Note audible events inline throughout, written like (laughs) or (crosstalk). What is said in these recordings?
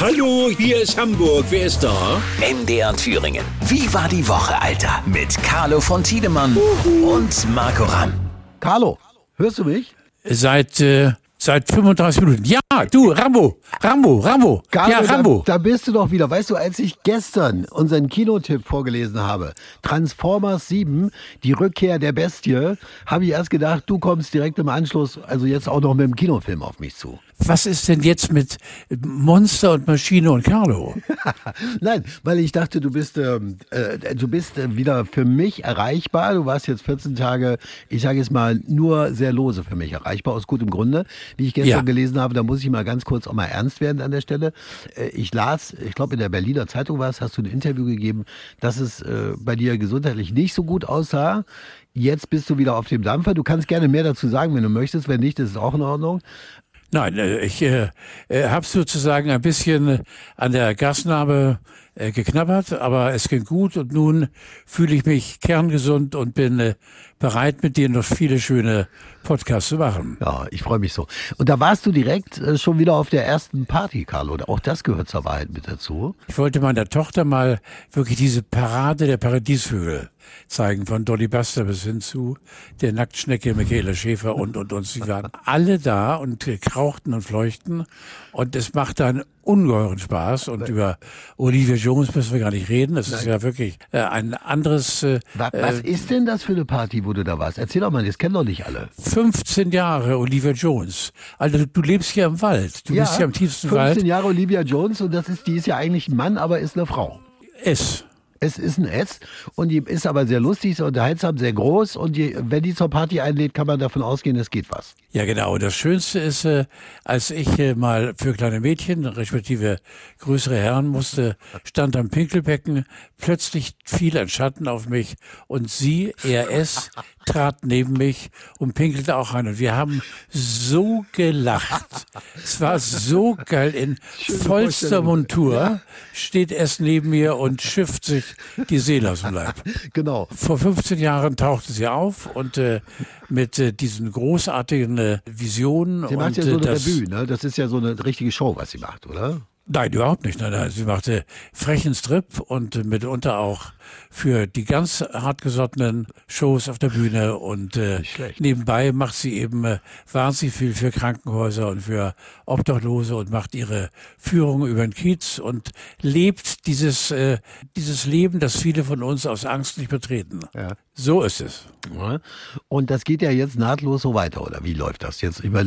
Hallo, hier ist Hamburg. Wer ist da? MDR Thüringen. Wie war die Woche, Alter? Mit Carlo von Tiedemann und Marco Ramm. Carlo, hörst du mich? Seit, äh, seit 35 Minuten. Ja, du, Rambo, Rambo, Rambo. Carlo, ja, Rambo. Da, da bist du doch wieder. Weißt du, als ich gestern unseren Kinotipp vorgelesen habe, Transformers 7, die Rückkehr der Bestie, habe ich erst gedacht, du kommst direkt im Anschluss, also jetzt auch noch mit dem Kinofilm auf mich zu. Was ist denn jetzt mit Monster und Maschine und Carlo? (laughs) Nein, weil ich dachte, du bist, ähm, äh, du bist wieder für mich erreichbar. Du warst jetzt 14 Tage, ich sage jetzt mal, nur sehr lose für mich erreichbar, aus gutem Grunde. Wie ich gestern Ja. gelesen habe, da muss ich mal ganz kurz auch mal ernst werden an der Stelle. Äh, ich las, ich glaube in der Berliner Zeitung war es, hast du ein Interview gegeben, dass es äh, bei dir gesundheitlich nicht so gut aussah. Jetzt bist du wieder auf dem Dampfer. Du kannst gerne mehr dazu sagen, wenn du möchtest. Wenn nicht, ist es auch in Ordnung. Nein, äh, ich äh, äh, habe sozusagen ein bisschen äh, an der Gasnarbe äh, geknabbert, aber es ging gut und nun fühle ich mich kerngesund und bin äh, bereit, mit dir noch viele schöne Podcasts zu machen. Ja, ich freue mich so. Und da warst du direkt äh, schon wieder auf der ersten Party, Carlo. Auch das gehört zur Wahrheit mit dazu. Ich wollte meiner Tochter mal wirklich diese Parade der Paradiesvögel zeigen, von Dolly Buster bis hin zu der Nacktschnecke Michaela Schäfer und, und, und. Sie waren alle da und krauchten und fleuchten und es machte einen ungeheuren Spaß und über Olivia Jones müssen wir gar nicht reden. Das ist ja wirklich äh, ein anderes, äh, Was, was ist denn das für eine Party, wo du da warst? Erzähl doch mal, das kennen doch nicht alle. 15 Jahre Olivia Jones. Also du, du lebst hier im Wald. Du bist ja im tiefsten 15 Wald. Jahre Olivia Jones und das ist, die ist ja eigentlich ein Mann, aber ist eine Frau. Es. Es ist ein S und die ist aber sehr lustig, sehr unterhaltsam, sehr groß und die, wenn die zur Party einlädt, kann man davon ausgehen, es geht was. Ja, genau. Das Schönste ist, äh, als ich äh, mal für kleine Mädchen, respektive größere Herren musste, stand am Pinkelbecken, plötzlich fiel ein Schatten auf mich und sie, er es, trat neben mich und pinkelte auch ein. Und wir haben so gelacht. Es war so geil. In vollster. Montur steht es neben mir und schifft sich die Seele aus dem Leib. (laughs) Genau. Vor 15 Jahren tauchte sie auf und äh, mit äh, diesen großartigen äh, Visionen Sie macht und ja so äh, eine das, Revue, ne? Das ist ja so eine richtige Show, was sie macht, oder? Nein, überhaupt nicht. Nein, nein. Sie machte frechen Strip und mitunter auch für die ganz hartgesottenen Shows auf der Bühne und äh, nebenbei macht sie eben äh, wahnsinnig viel für Krankenhäuser und für Obdachlose und macht ihre Führung über den Kiez und lebt dieses äh, dieses Leben, das viele von uns aus Angst nicht betreten. Ja. So ist es. Und das geht ja jetzt nahtlos so weiter, oder wie läuft das jetzt? Über,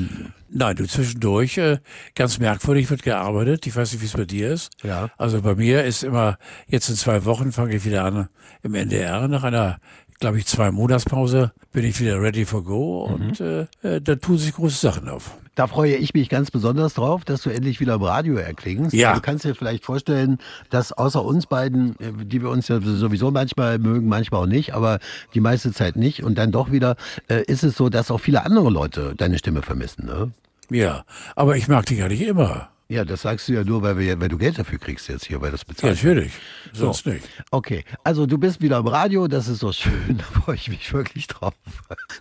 Nein, du zwischendurch, äh, ganz merkwürdig wird gearbeitet. Ich weiß nicht, wie es bei dir ist. Ja. Also bei mir ist immer, jetzt in zwei Wochen fange ich wieder an im NDR. Nach einer, glaube ich, zwei Monatspause bin ich wieder ready for go und äh, äh, da tun sich große Sachen auf. Da freue ich mich ganz besonders drauf, dass du endlich wieder im Radio erklingst. Ja. Du kannst dir vielleicht vorstellen, dass außer uns beiden, äh, die wir uns ja sowieso manchmal mögen, manchmal auch nicht, aber die meiste Zeit nicht und dann doch wieder, äh, ist es so, dass auch viele andere Leute deine Stimme vermissen. Ne? Ja, aber ich mag dich ja nicht immer. Ja, das sagst du ja nur, weil, wir, weil du Geld dafür kriegst jetzt hier, weil das Ja, bezahlt. natürlich. Sonst nicht. Okay, also du bist wieder im Radio, das ist doch schön, (laughs) da freue ich mich wirklich drauf.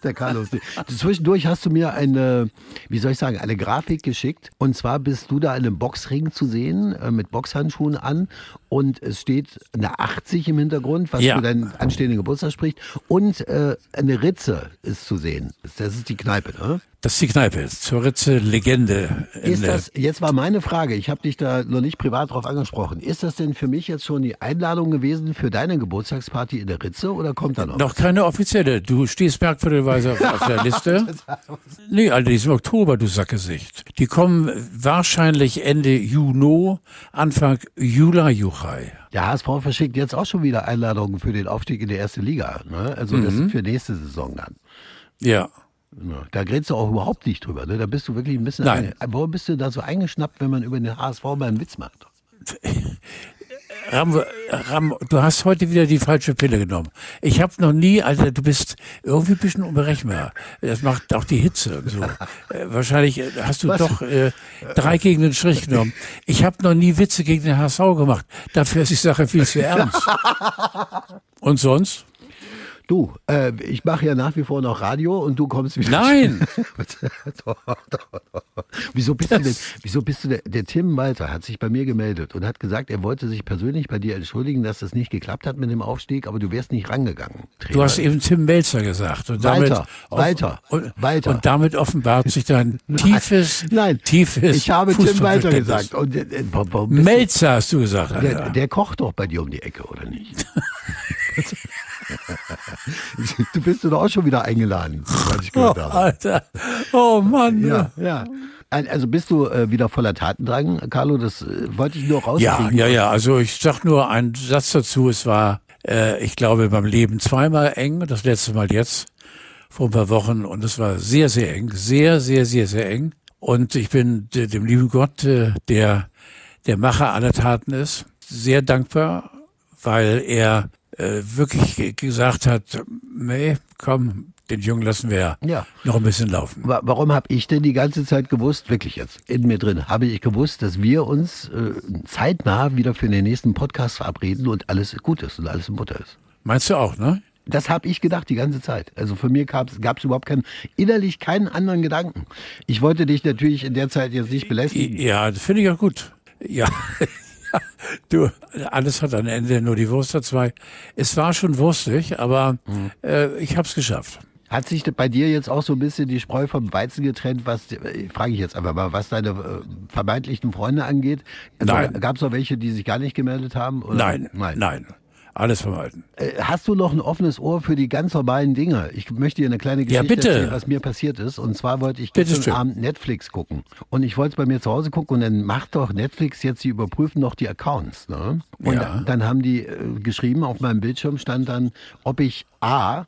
Der Carlos. Zwischendurch hast du mir eine, wie soll ich sagen, eine Grafik geschickt. Und zwar bist du da in einem Boxring zu sehen, äh, mit Boxhandschuhen an. Und es steht eine 80 im Hintergrund, was Ja. für deinen anstehenden Geburtstag spricht. Und äh, eine Ritze ist zu sehen. Das ist die Kneipe, ne? Das ist die Kneipe. Zur Ritze Legende. Ist das, jetzt war meine Frage, ich habe dich da noch nicht privat drauf angesprochen. Ist das denn für mich jetzt schon die Einladung gewesen für deine Geburtstagsparty in der Ritze oder kommt da noch? Noch keine offizielle. Du stehst merkwürdigerweise auf, auf der Liste. (laughs) Nee, ist im Oktober, du Sackgesicht. Die kommen wahrscheinlich Ende Juni, Anfang Juli, Juchai. Der HSV verschickt jetzt auch schon wieder Einladungen für den Aufstieg in die erste Liga. Ne? Also das Mhm. ist für nächste Saison dann. Ja. Da grätst du auch überhaupt nicht drüber. Ne? Da bist du wirklich ein bisschen. Nein. Warum bist du da so eingeschnappt, wenn man über den HSV mal einen Witz macht? (laughs) Ram, Ram, du hast heute wieder die falsche Pille genommen. Ich habe noch nie, Alter, du bist irgendwie ein bisschen unberechenbar. Das macht auch die Hitze und so. Äh, wahrscheinlich äh, hast du Was? doch äh, drei gegen den Strich genommen. Ich habe noch nie Witze gegen den HSV gemacht. Dafür ist die Sache viel zu ernst. (laughs) Und sonst? Du, äh, ich mache ja nach wie vor noch Radio und du kommst wieder. Nein! (laughs) wieso bist du denn, wieso bist du der, der Tim Walter hat sich bei mir gemeldet und hat gesagt, er wollte sich persönlich bei dir entschuldigen, dass das nicht geklappt hat mit dem Aufstieg, aber du wärst nicht rangegangen. Trainer. Du hast eben Tim Melzer gesagt. Und damit Walter, Walter, und, Walter. Und damit offenbart sich dein (laughs) tiefes, Nein, tiefes ich habe Tim Walter Fußballverständnis. gesagt. Und, äh, du- Melzer hast du gesagt. der, Alter. der kocht doch bei dir um die Ecke, oder nicht? (laughs) (laughs) du bist doch auch schon wieder eingeladen, was ich oh, gehört habe. Alter. Oh Mann. Ja, ja. Also bist du äh, wieder voller Tatendrang, Carlo? Das äh, wollte ich nur Ja, rauskriegen. ja, ja. Also ich sag nur einen Satz dazu. Es war, äh, ich glaube, beim Leben zweimal eng. Das letzte Mal jetzt vor ein paar Wochen und es war sehr, sehr eng, sehr, sehr, sehr, sehr eng. Und ich bin de- dem lieben Gott, äh, der der Macher aller Taten ist, sehr dankbar, weil er äh, wirklich ge- gesagt hat, nee, komm, den Jungen lassen wir Ja. noch ein bisschen laufen. Wa- Warum habe ich denn die ganze Zeit gewusst, wirklich jetzt in mir drin, habe ich gewusst, dass wir uns äh, zeitnah wieder für den nächsten Podcast verabreden und alles gut ist und alles in Butter ist. Meinst du auch, ne? Das habe ich gedacht die ganze Zeit. Also für mir gab es überhaupt keinen, innerlich keinen anderen Gedanken. Ich wollte dich natürlich in der Zeit jetzt nicht belästigen. Ja, das finde ich auch gut. Ja. (laughs) (laughs) Du, alles hat ein Ende, nur die Wurst hat zwei. Es war schon wurstig, aber äh, ich habe es geschafft. Hat sich bei dir jetzt auch so ein bisschen die Spreu vom Weizen getrennt, was, äh, frage ich jetzt einfach mal, was deine äh, vermeintlichen Freunde angeht? Also, Nein. Gab es auch welche, die sich gar nicht gemeldet haben? Oder? Nein, nein, Alles vermeiden. Äh, Hast du noch ein offenes Ohr für die ganz normalen Dinge? Ich möchte dir eine kleine Ja, Geschichte bitte. erzählen, was mir passiert ist. Und zwar wollte ich Bitte gestern schön. Abend Netflix gucken. Und ich wollte es bei mir zu Hause gucken und dann macht doch Netflix jetzt, sie überprüfen noch die Accounts. Ne? Und Ja. dann, dann haben die äh, geschrieben, auf meinem Bildschirm stand dann, ob ich A,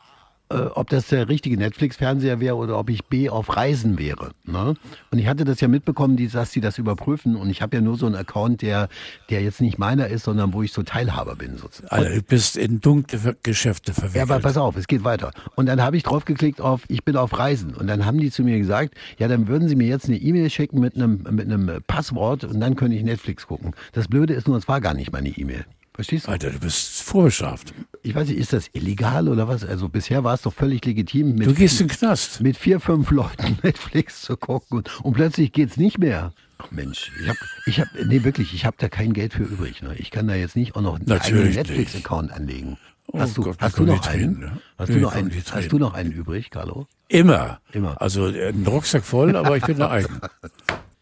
ob das der richtige Netflix-Fernseher wäre oder ob ich B auf Reisen wäre. Ne? Und ich hatte das ja mitbekommen, die, dass sie das überprüfen. Und ich habe ja nur so einen Account, der, der jetzt nicht meiner ist, sondern wo ich so Teilhaber bin sozusagen. Alter, du bist in dunkle Geschäfte Ja, aber verwickelt. pass auf, es geht weiter. Und dann habe ich drauf geklickt auf, ich bin auf Reisen. Und dann haben die zu mir gesagt, ja, dann würden sie mir jetzt eine E-Mail schicken mit einem, mit einem Passwort und dann könnte ich Netflix gucken. Das Blöde ist nur, es war gar nicht meine E-Mail. Verstehst du? Alter, du bist vorbestraft. Ich weiß nicht, ist das illegal oder was? Also bisher war es doch völlig legitim, mit, Du gehst in den Knast. mit vier, fünf Leuten (laughs) Netflix zu gucken und, und plötzlich geht's nicht mehr. Ach Mensch, ich habe, ich hab, nee wirklich, ich habe da kein Geld für übrig. Ne? Ich kann da jetzt nicht auch noch einen Natürlich Netflix-Account anlegen. Oh Hast du, Gott, hast du noch einen? Tränen, ne? Hast, du noch einen hast du noch einen übrig, Carlo? Immer. Immer. Also äh, ein Rucksack voll, aber ich bin (laughs) der eigen.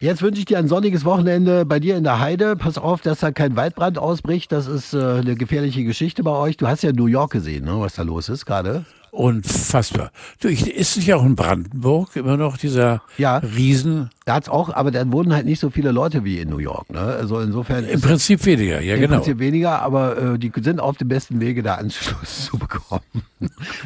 Jetzt wünsche ich dir ein sonniges Wochenende bei dir in der Heide. Pass auf, dass da kein Waldbrand ausbricht. Das ist äh, eine gefährliche Geschichte bei euch. Du hast ja New York gesehen, ne, was da los ist gerade. Unfassbar. Du, ich, ist nicht auch in Brandenburg immer noch dieser Ja. Riesen? Da hat's auch, aber da wohnen halt nicht so viele Leute wie in New York. Ne? Also insofern Im Prinzip weniger, ja im genau. Prinzip weniger, aber äh, die sind auf dem besten Wege, da Anschluss (laughs) zu bekommen.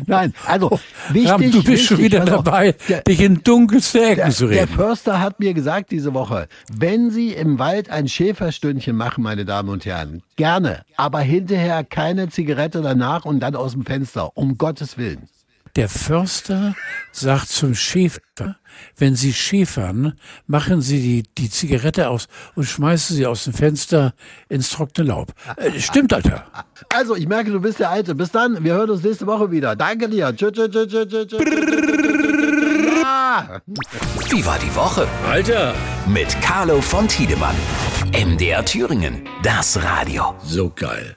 Nein, also wichtig. Ram, du bist schon wichtig, wieder pass auf, dabei, der- dich in dunkelste Ecken Der, zu der reden. Förster hat mir gesagt diese Woche, wenn Sie im Wald ein Schäferstündchen machen, meine Damen und Herren, gerne, aber hinterher keine Zigarette danach und dann aus dem Fenster, um Gottes Willen. Der Förster sagt zum Schäfer, wenn Sie schäfern, machen Sie die, die Zigarette aus und schmeißen sie aus dem Fenster ins trockene Laub. Äh, stimmt, Alter. Also, ich merke, du bist der Alte. Bis dann, wir hören uns nächste Woche wieder. Danke dir. Tschüss, tschüss, tschüss, tschüss, tschüss, tschüss. Ja. Wie war die Woche? Alter, Mit Carlo von Tiedemann. MDR Thüringen. Das Radio. so geil.